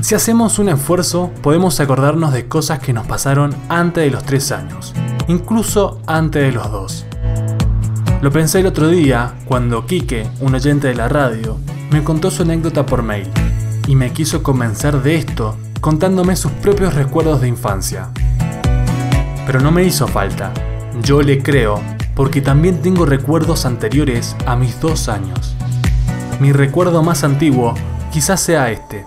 Si hacemos un esfuerzo, podemos acordarnos de cosas que nos pasaron antes de los 3 años, incluso antes de los 2. Lo pensé el otro día cuando Quique, un oyente de la radio, me contó su anécdota por mail y me quiso convencer de esto contándome sus propios recuerdos de infancia. Pero no me hizo falta, yo le creo porque también tengo recuerdos anteriores a mis dos años. Mi recuerdo más antiguo quizás sea este.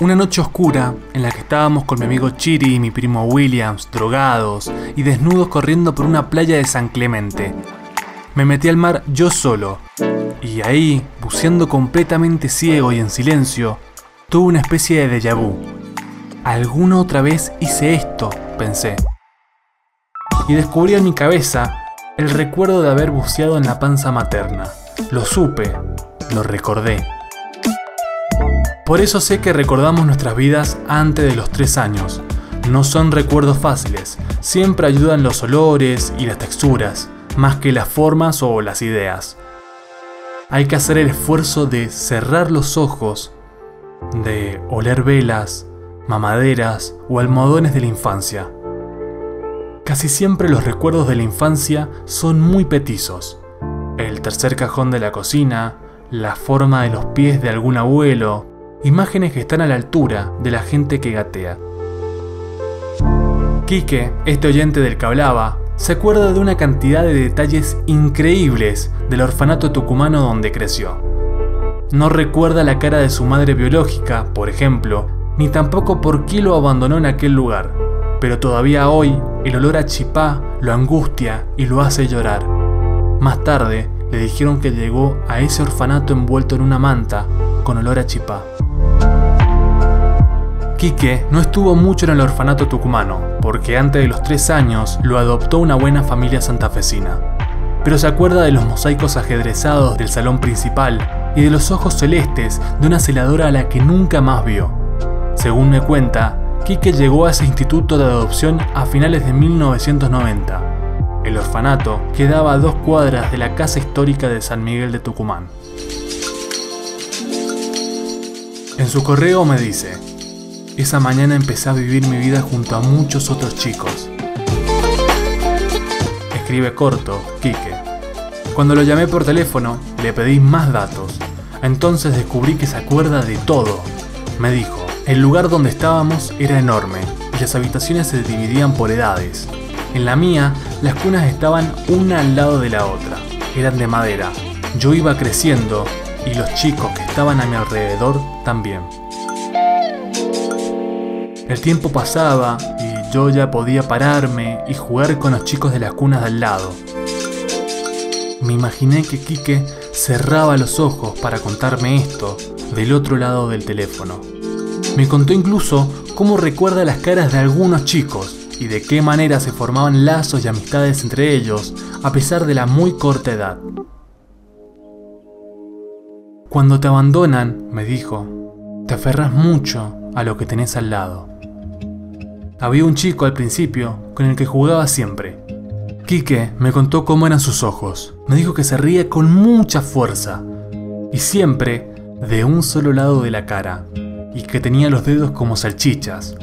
Una noche oscura en la que estábamos con mi amigo Chiri y mi primo Williams, drogados y desnudos corriendo por una playa de San Clemente. Me metí al mar yo solo, y ahí, buceando completamente ciego y en silencio, tuve una especie de déjà vu. Alguna otra vez hice esto, pensé. Y descubrí en mi cabeza el recuerdo de haber buceado en la panza materna. Lo supe, lo recordé. Por eso sé que recordamos nuestras vidas antes de los tres años. No son recuerdos fáciles, siempre ayudan los olores y las texturas, más que las formas o las ideas. Hay que hacer el esfuerzo de cerrar los ojos, de oler velas, mamaderas o almohadones de la infancia. Casi siempre los recuerdos de la infancia son muy petizos. El tercer cajón de la cocina, la forma de los pies de algún abuelo, imágenes que están a la altura de la gente que gatea. Quique, este oyente del que hablaba, se acuerda de una cantidad de detalles increíbles del orfanato tucumano donde creció. No recuerda la cara de su madre biológica, por ejemplo, ni tampoco por qué lo abandonó en aquel lugar, pero todavía hoy el olor a chipá lo angustia y lo hace llorar. Más tarde le dijeron que llegó a ese orfanato envuelto en una manta con olor a chipá. Quique no estuvo mucho en el orfanato tucumano, porque antes de los tres años lo adoptó una buena familia santafesina. Pero se acuerda de los mosaicos ajedrezados del salón principal y de los ojos celestes de una celadora a la que nunca más vio. Según me cuenta, Quique llegó a ese instituto de adopción a finales de 1990. El orfanato quedaba a dos cuadras de la casa histórica de San Miguel de Tucumán. En su correo me dice, esa mañana empecé a vivir mi vida junto a muchos otros chicos. Escribe corto, Quique. Cuando lo llamé por teléfono, le pedí más datos. Entonces descubrí que se acuerda de todo. Me dijo, el lugar donde estábamos era enorme y las habitaciones se dividían por edades. En la mía, las cunas estaban una al lado de la otra. Eran de madera. Yo iba creciendo y los chicos que estaban a mi alrededor también. El tiempo pasaba y yo ya podía pararme y jugar con los chicos de las cunas de al lado. Me imaginé que Quique cerraba los ojos para contarme esto del otro lado del teléfono. Me contó incluso cómo recuerda las caras de algunos chicos y de qué manera se formaban lazos y amistades entre ellos a pesar de la muy corta edad. Cuando te abandonan, me dijo, te aferras mucho a lo que tenés al lado. Había un chico al principio con el que jugaba siempre. Quique me contó cómo eran sus ojos. Me dijo que se ríe con mucha fuerza y siempre de un solo lado de la cara y que tenía los dedos como salchichas.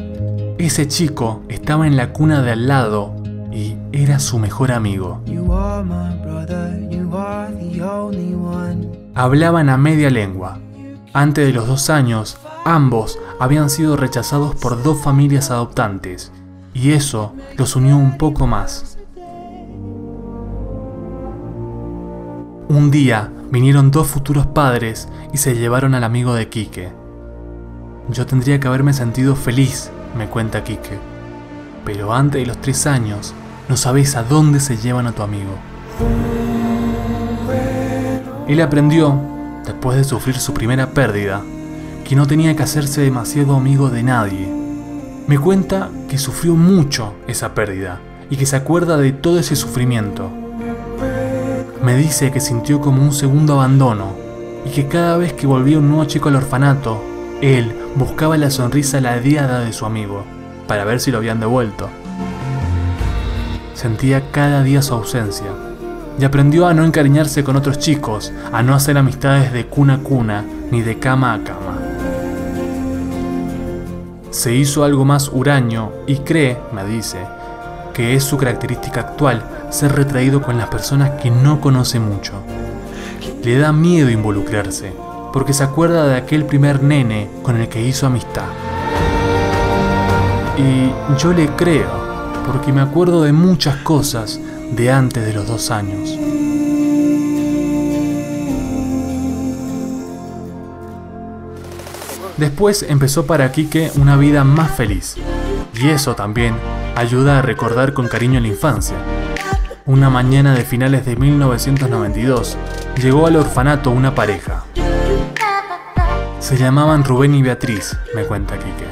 Ese chico estaba en la cuna de al lado y era su mejor amigo. Hablaban a media lengua. Antes de los dos años, Ambos habían sido rechazados por dos familias adoptantes, y eso los unió un poco más. Un día vinieron dos futuros padres y se llevaron al amigo de Quique. Yo tendría que haberme sentido feliz, me cuenta Quique, pero antes de los tres años no sabes a dónde se llevan a tu amigo. Él aprendió, después de sufrir su primera pérdida, que no tenía que hacerse demasiado amigo de nadie. Me cuenta que sufrió mucho esa pérdida y que se acuerda de todo ese sufrimiento. Me dice que sintió como un segundo abandono y que cada vez que volvía un nuevo chico al orfanato, él buscaba la sonrisa ladeada de su amigo para ver si lo habían devuelto. Sentía cada día su ausencia y aprendió a no encariñarse con otros chicos, a no hacer amistades de cuna a cuna ni de cama a cama. Se hizo algo más huraño y cree, me dice, que es su característica actual ser retraído con las personas que no conoce mucho. Le da miedo involucrarse, porque se acuerda de aquel primer nene con el que hizo amistad. Y yo le creo, porque me acuerdo de muchas cosas de antes de los dos años. Después empezó para Quique una vida más feliz, y eso también ayuda a recordar con cariño la infancia. Una mañana de finales de 1992, llegó al orfanato una pareja. Se llamaban Rubén y Beatriz, me cuenta Quique,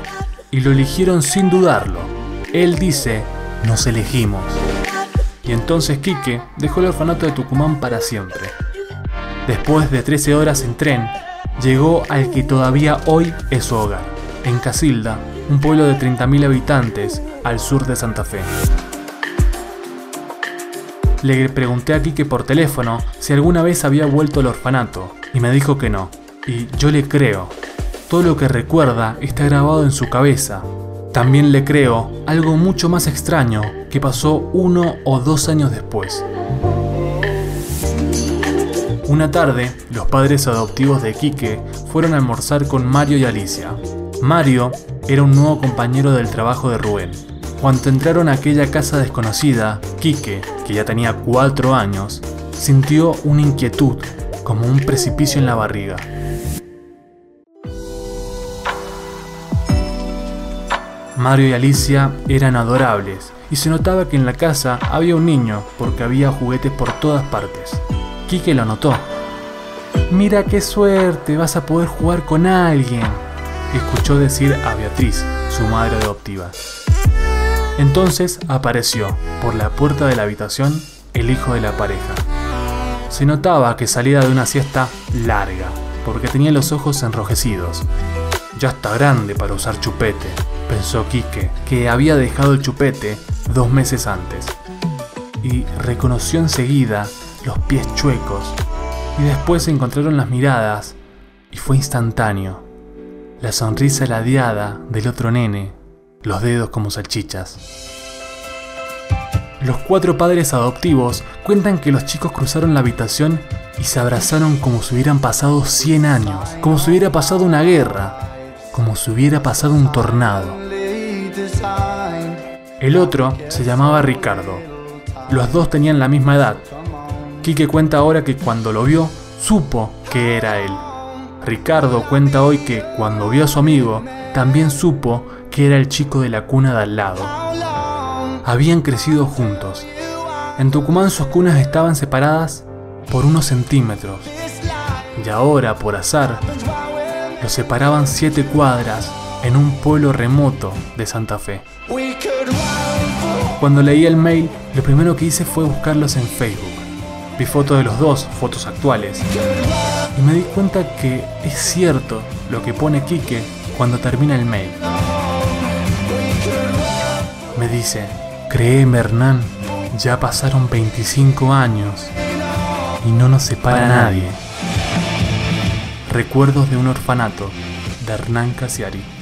y lo eligieron sin dudarlo. Él dice, nos elegimos. Y entonces Quique dejó el orfanato de Tucumán para siempre. Después de 13 horas en tren, llegó al que todavía hoy es su hogar, en Casilda, un pueblo de 30.000 habitantes al sur de Santa Fe. Le pregunté a Quique por teléfono si alguna vez había vuelto al orfanato y me dijo que no. Y yo le creo. Todo lo que recuerda está grabado en su cabeza. También le creo algo mucho más extraño que pasó uno o dos años después. Una tarde, los padres adoptivos de Quique fueron a almorzar con Mario y Alicia. Mario era un nuevo compañero del trabajo de Rubén. Cuando entraron a aquella casa desconocida, Quique, que ya tenía cuatro años, sintió una inquietud, como un precipicio en la barriga. Mario y Alicia eran adorables y se notaba que en la casa había un niño porque había juguetes por todas partes. Quique lo notó. Mira qué suerte, vas a poder jugar con alguien, escuchó decir a Beatriz, su madre adoptiva. Entonces apareció, por la puerta de la habitación, el hijo de la pareja. Se notaba que salía de una siesta larga, porque tenía los ojos enrojecidos. Ya está grande para usar chupete, pensó Quique, que había dejado el chupete dos meses antes. Y reconoció enseguida los pies chuecos, y después se encontraron las miradas, y fue instantáneo. La sonrisa ladeada del otro nene, los dedos como salchichas. Los cuatro padres adoptivos cuentan que los chicos cruzaron la habitación y se abrazaron como si hubieran pasado 100 años, como si hubiera pasado una guerra, como si hubiera pasado un tornado. El otro se llamaba Ricardo. Los dos tenían la misma edad, Quique cuenta ahora que cuando lo vio, supo que era él. Ricardo cuenta hoy que cuando vio a su amigo, también supo que era el chico de la cuna de al lado. Habían crecido juntos. En Tucumán sus cunas estaban separadas por unos centímetros. Y ahora, por azar, los separaban siete cuadras en un pueblo remoto de Santa Fe. Cuando leí el mail, lo primero que hice fue buscarlos en Facebook. Vi fotos de los dos, fotos actuales. Y me di cuenta que es cierto lo que pone Quique cuando termina el mail. Me dice, créeme Hernán, ya pasaron 25 años y no nos separa nadie. Recuerdos de un orfanato de Hernán Casiari.